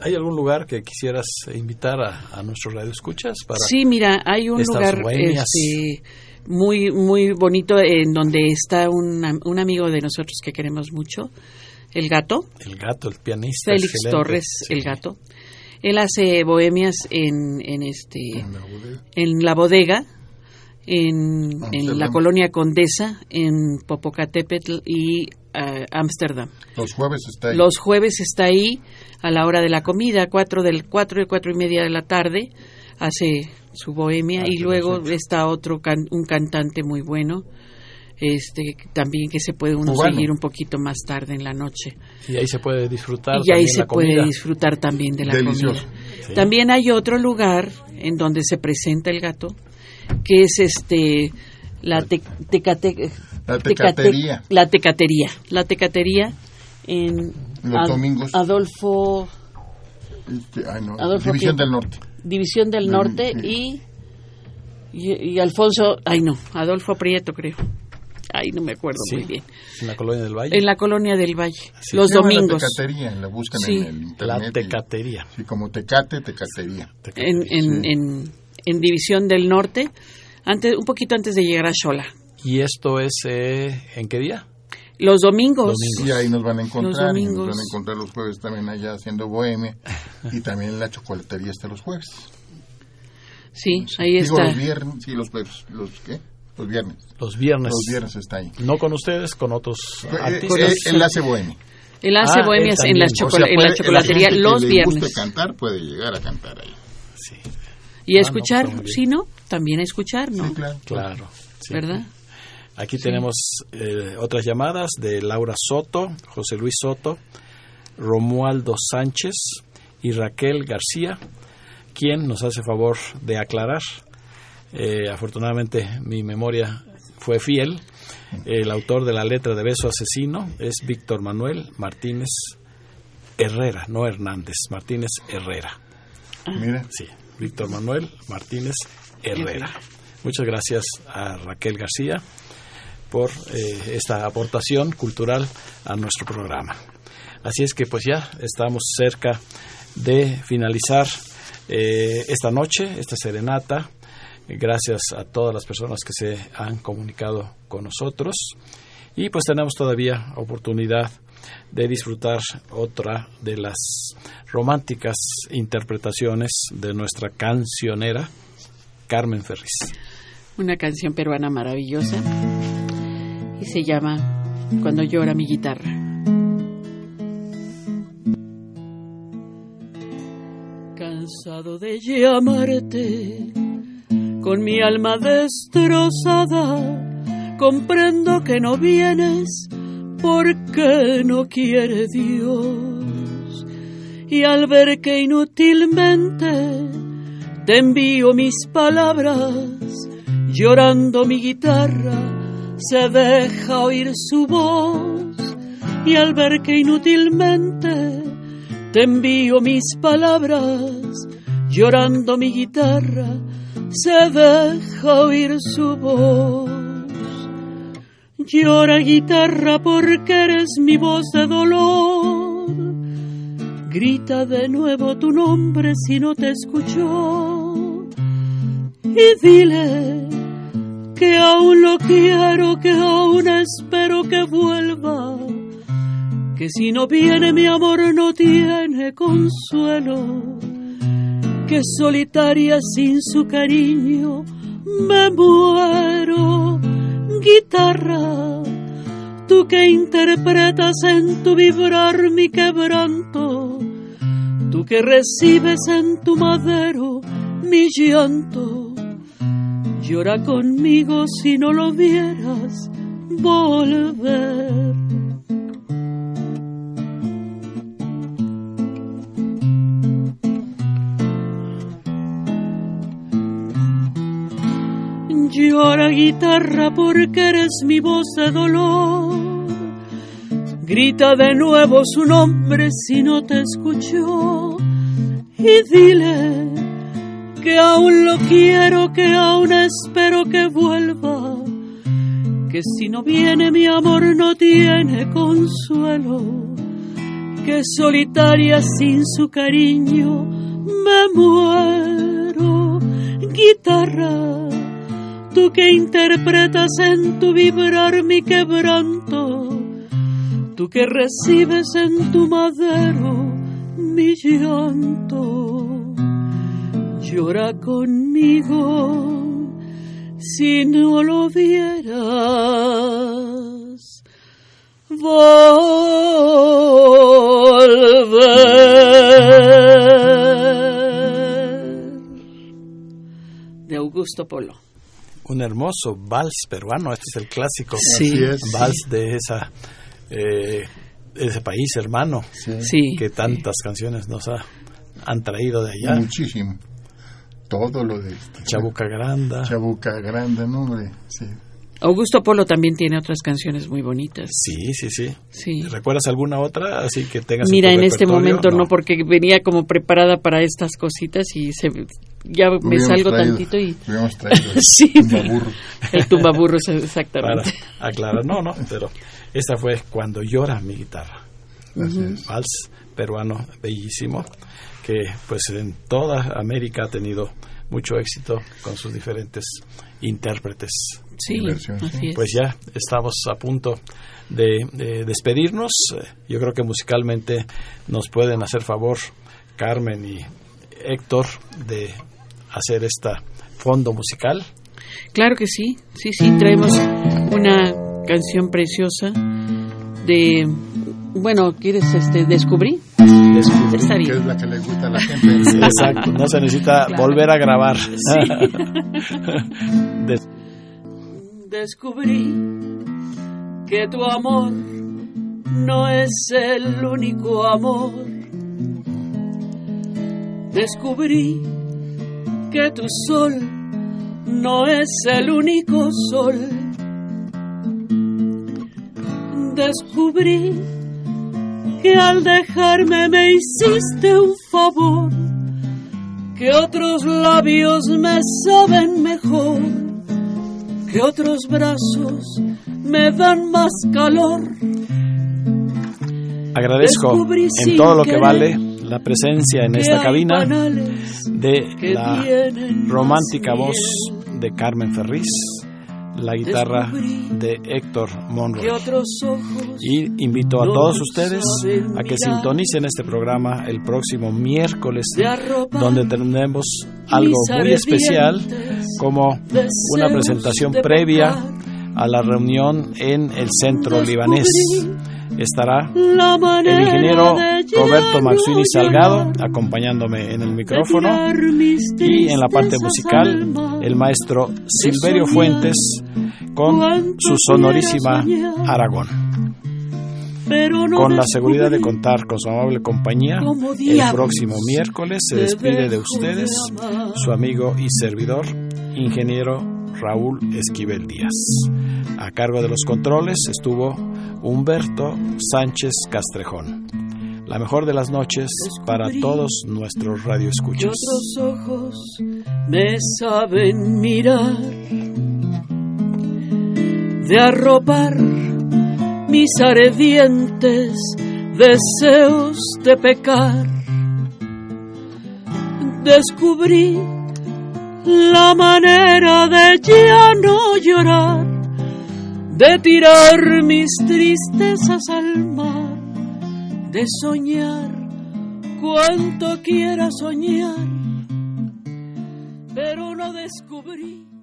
¿Hay algún lugar que quisieras invitar a, a nuestros radioescuchas para Sí, mira, hay un lugar este, muy muy bonito en donde está un, un amigo de nosotros que queremos mucho, el gato, el gato, el pianista Félix excelente? Torres, Sí. el gato. Él hace bohemias en, en este En la bodega. en la bodega, en, en la colonia Condesa, en Popocatépetl y Ámsterdam. Los jueves está ahí. Los jueves está ahí a la hora de la comida, cuatro del cuatro y cuatro y media de la tarde, hace su bohemia Ah, y luego está otro can- un cantante muy bueno, este también que se puede uno Cubano. seguir un poquito más tarde en la noche Y ahí se puede disfrutar y ahí también se la puede comida. disfrutar también de la Delicioso. comida. Sí. También hay otro lugar en donde se presenta el gato, que es este la te- tecate- La tecate- tecatería. la tecatería, la tecatería en Los Ad- domingos. Adolfo Este, ay, no, Adolfo División ¿qué? del Norte. División del Norte sí. y, y y Alfonso, ay no, Adolfo Prieto creo. Ay, no me acuerdo Sí, muy bien. en la colonia del Valle. En la colonia del Valle, Sí. los domingos. La tecatería, la buscan Sí. en el La internet. y- tecatería. Sí, como tecate, tecatería. en, en, Sí. en, en División del Norte, antes, un poquito antes de llegar a Xola. ¿Y esto es eh, en qué día? Los domingos. Domingos. Y ahí nos van a encontrar. Los y nos domingos. van a encontrar los jueves también allá haciendo bohemia. y también en la chocolatería está los jueves. Sí, ahí Digo, está. los viernes. Sí, los jueves. ¿Los qué? Los viernes. Los viernes. Los viernes está ahí. No con ustedes, con otros Eh, artistas. eh, enlace bohemia. Él hace Ah, bohemias en la, también. O sea, en la chocolatería que los le viernes. guste cantar puede llegar a cantar ahí. Sí, Y a Ah, no, escuchar, muy bien. sí, ¿no? También a escuchar, ¿no? Sí, claro. claro. sí. ¿Verdad? Aquí tenemos eh, otras llamadas de Laura Soto, José Luis Soto, Romualdo Sánchez y Raquel García, quien nos hace favor de aclarar. Eh, afortunadamente mi memoria fue fiel. El autor de la letra de Beso Asesino es Víctor Manuel Martínez Herrera, no Hernández, Martínez Herrera. Mira. Sí, Víctor Manuel Martínez Herrera. Muchas gracias a Raquel García por eh, esta aportación cultural a nuestro programa. Así es que pues ya estamos cerca de finalizar eh, esta noche, esta serenata. Gracias a todas las personas que se han comunicado con nosotros. Y pues tenemos todavía oportunidad de disfrutar otra de las románticas interpretaciones de nuestra cancionera Carmen Ferris. Una canción peruana maravillosa. Se llama Cuando llora mi guitarra. Cansado de llamarte, con mi alma destrozada, comprendo que no vienes porque no quiere Dios. Y al ver que inútilmente te envío mis palabras, llorando mi guitarra, se deja oír su voz. Y al ver que inútilmente te envío mis palabras, llorando mi guitarra, se deja oír su voz. Llora guitarra porque eres mi voz de dolor. Grita de nuevo tu nombre si no te escuchó. Y dile que aún lo quiero, que aún espero que vuelva. Que si no viene mi amor no tiene consuelo. Que solitaria sin su cariño me muero guitarra, tú que interpretas en tu vibrar mi quebranto, tú que recibes en tu madero mi llanto, llora conmigo si no lo vieras volver. Llora guitarra porque eres mi voz de dolor. Grita de nuevo su nombre si no te escuchó. Y dile que aún lo quiero, que aún espero que vuelva. Que si no viene mi amor no tiene consuelo. Que solitaria sin su cariño me muero. Guitarra tú que interpretas en tu vibrar mi quebranto, tú que recibes en tu madero mi llanto, llora conmigo si no lo vieras. Volver. De Augusto Polo un hermoso vals peruano. Este es el clásico Sí. Vals de esa eh, ese país hermano Sí. que tantas canciones nos ha, han traído de allá. Muchísimo. Todo lo de Chabuca Granda. Chabuca Grande, no, hombre. Sí. Augusto Polo también tiene otras canciones muy bonitas. Sí, sí, sí. Sí. ¿Recuerdas alguna otra? Así que tengas Mira, en este momento no. porque venía como preparada para estas cositas y se ya me Hubiéramos salgo traído- tantito y *laughs* el Sí. tumbaburro. el tumbaburros Para exactamente. aclarar, no, no, pero esta fue Cuando llora mi guitarra. Así es. Vals peruano bellísimo que pues en toda América ha tenido mucho éxito con sus diferentes intérpretes. Sí, así es. Pues ya estamos a punto de, de despedirnos. Yo creo que musicalmente nos pueden hacer favor Carmen y Héctor de hacer esta fondo musical. Claro que sí, sí, sí, traemos una canción preciosa de, bueno, ¿quieres este, descubrí? Descubrí. Está Que bien. es la que le gusta a la gente. *laughs* Sí, Exacto, no se necesita Claro. volver a grabar. *laughs* Des- Descubrí que tu amor no es el único amor. Descubrí que tu sol no es el único sol. Descubrí que al dejarme me hiciste un favor, que otros labios me saben mejor, que otros brazos me dan más calor. Agradezco en todo lo que vale la presencia en esta cabina de la romántica voz de Carmen Ferriz, la guitarra de Héctor Monroy. Y invito a todos ustedes a que sintonicen este programa el próximo miércoles, donde tendremos algo muy especial como una presentación previa a la reunión en el centro libanés. Estará el ingeniero Roberto Maxini Salgado acompañándome en el micrófono y en la parte musical el maestro Silverio Fuentes con su sonorísima. Aragón. Con la seguridad de contar con su amable compañía, el próximo miércoles se despide de ustedes su amigo y servidor, ingeniero Raúl Esquivel Díaz. A cargo de los controles estuvo Humberto Sánchez Castrejón. La mejor de las noches para todos nuestros radioescuchas. otros ojos me saben mirar, de arropar mis ardientes deseos de pecar. Descubrí la manera de ya no llorar, de tirar mis tristezas al mar, de soñar cuanto quiera soñar, pero no descubrí